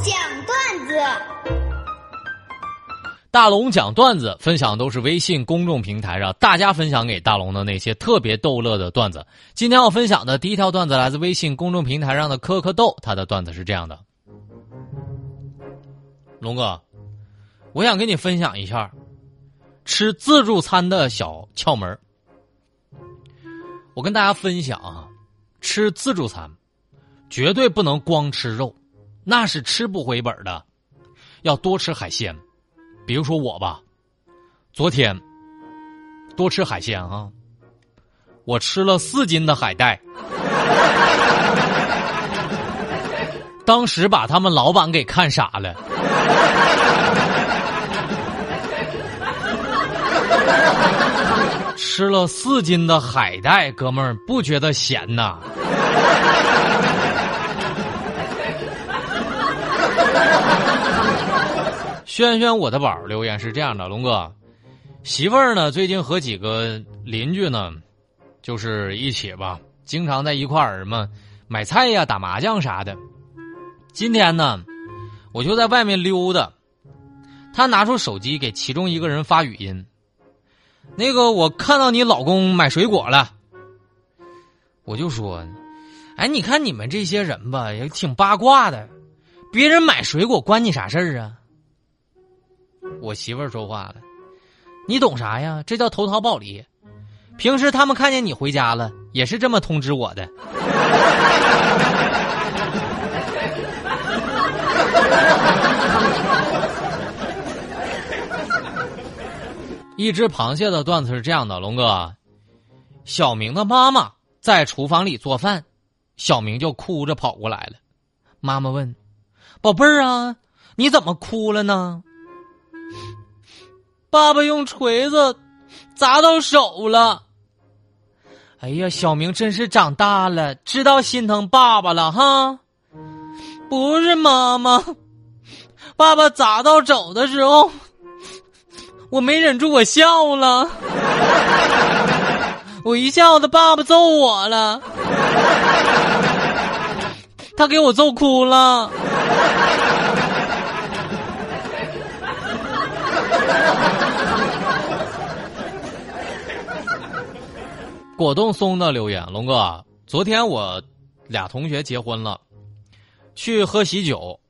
讲段子，大龙讲段子，分享都是微信公众平台上大家分享给大龙的那些特别逗乐的段子。今天要分享的第一条段子来自微信公众平台上的科科豆，他的段子是这样的：龙哥，我想跟你分享一下吃自助餐的小窍门我跟大家分享啊，吃自助餐绝对不能光吃肉，那是吃不回本的，要多吃海鲜。比如说我吧，昨天多吃海鲜啊，我吃了四斤的海带，当时把他们老板给看傻了。吃了四斤的海带，哥们儿不觉得咸呐？轩轩，我的宝留言是这样的：龙哥，媳妇儿呢最近和几个邻居呢，就是一起吧，经常在一块儿嘛买菜呀、打麻将啥的。今天呢，我就在外面溜达，他拿出手机给其中一个人发语音。那个，我看到你老公买水果了，我就说，哎，你看你们这些人吧，也挺八卦的，别人买水果关你啥事儿啊？我媳妇儿说话了，你懂啥呀？这叫投桃报李。平时他们看见你回家了，也是这么通知我的。一只螃蟹的段子是这样的，龙哥，小明的妈妈在厨房里做饭，小明就哭着跑过来了。妈妈问：“宝贝儿啊，你怎么哭了呢？”爸爸用锤子砸到手了。哎呀，小明真是长大了，知道心疼爸爸了哈。不是妈妈，爸爸砸到手的时候。我没忍住，我笑了。我一笑，他爸爸揍我了，他给我揍哭了。果冻松的留言：龙哥，昨天我俩同学结婚了，去喝喜酒，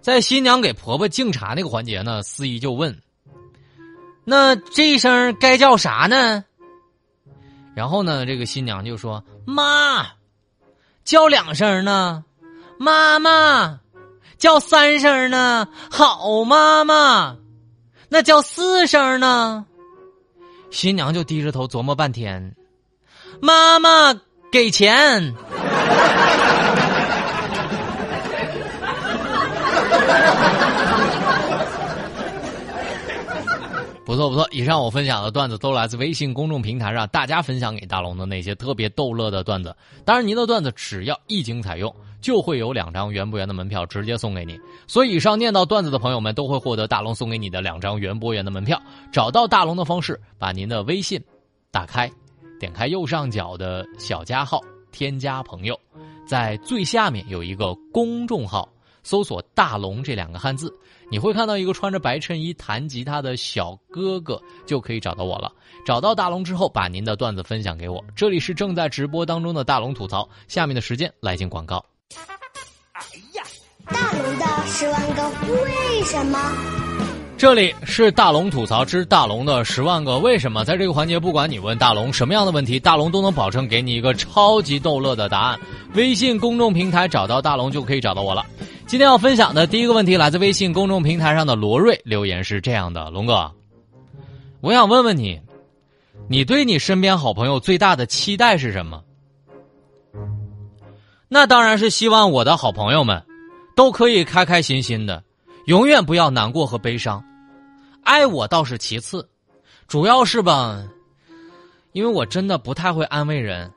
在新娘给婆婆敬茶那个环节呢，司仪就问。那这一声该叫啥呢？然后呢，这个新娘就说：“妈，叫两声呢，妈妈，叫三声呢，好妈妈，那叫四声呢。”新娘就低着头琢磨半天，妈妈给钱。不错不错，以上我分享的段子都来自微信公众平台上大家分享给大龙的那些特别逗乐的段子。当然，您的段子只要一经采用，就会有两张园博园的门票直接送给你。所以，以上念到段子的朋友们都会获得大龙送给你的两张园博园的门票。找到大龙的方式，把您的微信打开，点开右上角的小加号，添加朋友，在最下面有一个公众号。搜索“大龙”这两个汉字，你会看到一个穿着白衬衣弹吉他的小哥哥，就可以找到我了。找到大龙之后，把您的段子分享给我。这里是正在直播当中的大龙吐槽，下面的时间来进广告。哎呀，大龙的十万个为什么？这里是大龙吐槽之大龙的十万个为什么。在这个环节，不管你问大龙什么样的问题，大龙都能保证给你一个超级逗乐的答案。微信公众平台找到大龙就可以找到我了。今天要分享的第一个问题来自微信公众平台上的罗瑞留言是这样的：龙哥，我想问问你，你对你身边好朋友最大的期待是什么？那当然是希望我的好朋友们都可以开开心心的，永远不要难过和悲伤。爱我倒是其次，主要是吧，因为我真的不太会安慰人。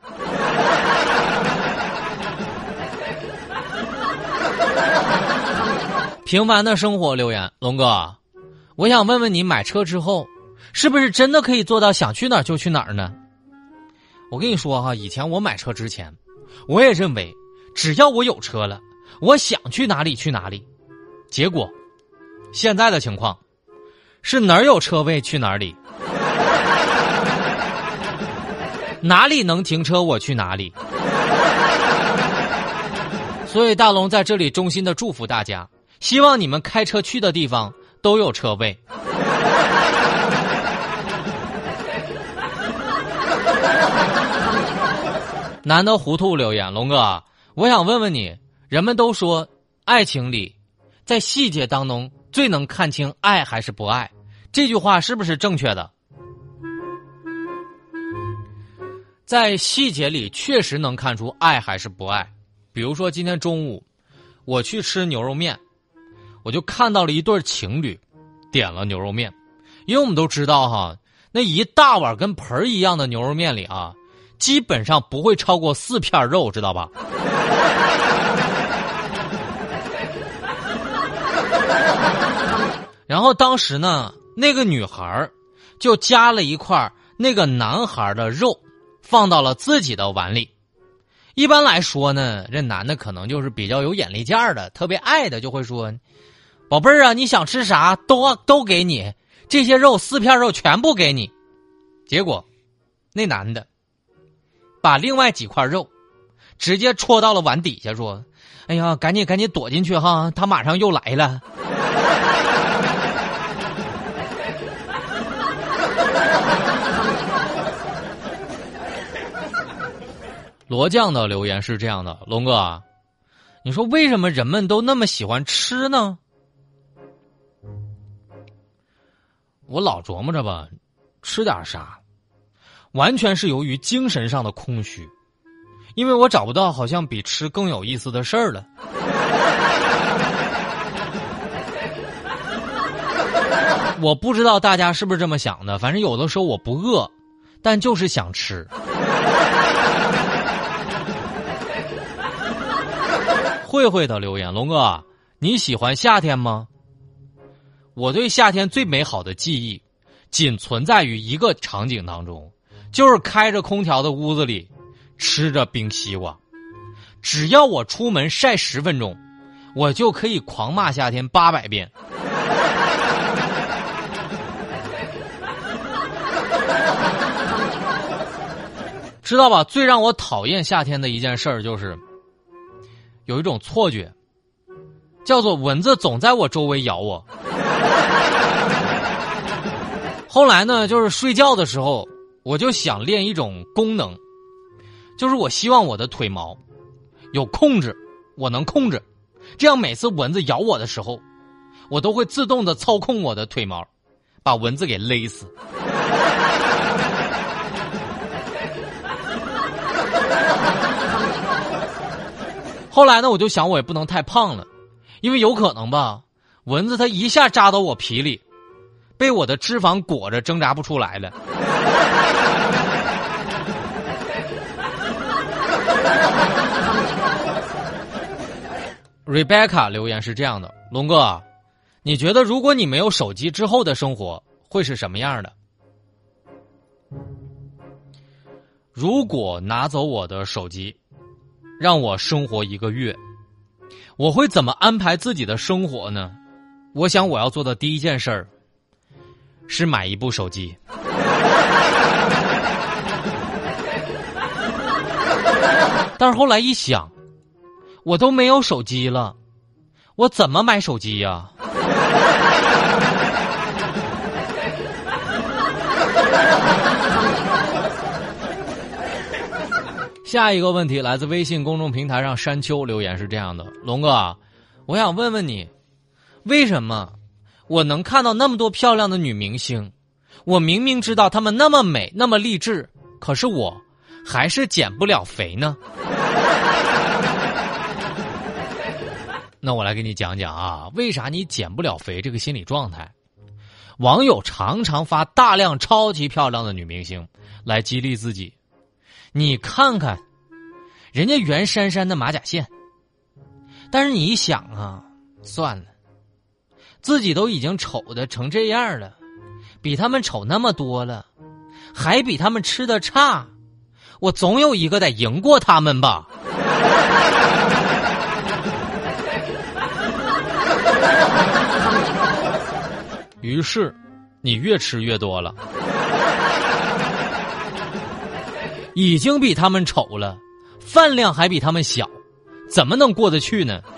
平凡的生活留言，龙哥，我想问问你，买车之后，是不是真的可以做到想去哪儿就去哪儿呢？我跟你说哈，以前我买车之前，我也认为，只要我有车了，我想去哪里去哪里。结果，现在的情况是哪儿有车位去哪里，哪里能停车我去哪里。所以大龙在这里衷心的祝福大家，希望你们开车去的地方都有车位。难得糊涂留言，龙哥，我想问问你，人们都说爱情里，在细节当中最能看清爱还是不爱，这句话是不是正确的？在细节里确实能看出爱还是不爱，比如说今天中午我去吃牛肉面，我就看到了一对情侣点了牛肉面，因为我们都知道哈，那一大碗跟盆儿一样的牛肉面里啊。基本上不会超过四片肉，知道吧？然后当时呢，那个女孩就夹了一块那个男孩的肉，放到了自己的碗里。一般来说呢，这男的可能就是比较有眼力见儿的，特别爱的就会说：“宝贝儿啊，你想吃啥都都给你，这些肉四片肉全部给你。”结果，那男的。把另外几块肉直接戳到了碗底下，说：“哎呀，赶紧赶紧躲进去哈，他马上又来了。” 罗酱的留言是这样的：“龙哥，你说为什么人们都那么喜欢吃呢？我老琢磨着吧，吃点啥。”完全是由于精神上的空虚，因为我找不到好像比吃更有意思的事儿了。我不知道大家是不是这么想的，反正有的时候我不饿，但就是想吃。慧慧的留言，龙哥，你喜欢夏天吗？我对夏天最美好的记忆，仅存在于一个场景当中。就是开着空调的屋子里，吃着冰西瓜。只要我出门晒十分钟，我就可以狂骂夏天八百遍。知道吧？最让我讨厌夏天的一件事儿就是，有一种错觉，叫做蚊子总在我周围咬我。后来呢，就是睡觉的时候。我就想练一种功能，就是我希望我的腿毛有控制，我能控制，这样每次蚊子咬我的时候，我都会自动的操控我的腿毛，把蚊子给勒死。后来呢，我就想我也不能太胖了，因为有可能吧，蚊子它一下扎到我皮里，被我的脂肪裹着挣扎不出来了。Rebecca 留言是这样的：龙哥，你觉得如果你没有手机之后的生活会是什么样的？如果拿走我的手机，让我生活一个月，我会怎么安排自己的生活呢？我想我要做的第一件事儿是买一部手机。但是后来一想。我都没有手机了，我怎么买手机呀？下一个问题来自微信公众平台上山丘留言是这样的：龙哥，我想问问你，为什么我能看到那么多漂亮的女明星，我明明知道她们那么美那么励志，可是我还是减不了肥呢？那我来给你讲讲啊，为啥你减不了肥这个心理状态？网友常常发大量超级漂亮的女明星来激励自己。你看看，人家袁姗姗的马甲线。但是你一想啊，算了，自己都已经丑的成这样了，比他们丑那么多了，还比他们吃的差，我总有一个得赢过他们吧。于是你越吃越多了，已经比他们丑了，饭量还比他们小，怎么能过得去呢？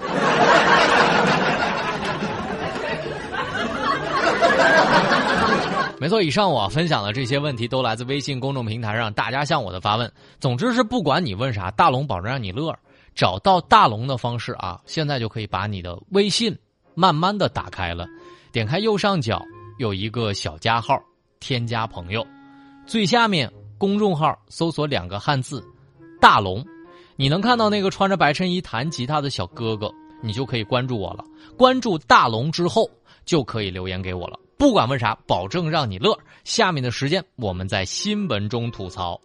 没错，以上我分享的这些问题都来自微信公众平台上大家向我的发问。总之是不管你问啥，大龙保证让你乐。找到大龙的方式啊，现在就可以把你的微信慢慢的打开了，点开右上角有一个小加号，添加朋友，最下面公众号搜索两个汉字“大龙”，你能看到那个穿着白衬衣弹吉他的小哥哥，你就可以关注我了。关注大龙之后，就可以留言给我了。不管问啥，保证让你乐。下面的时间，我们在新闻中吐槽。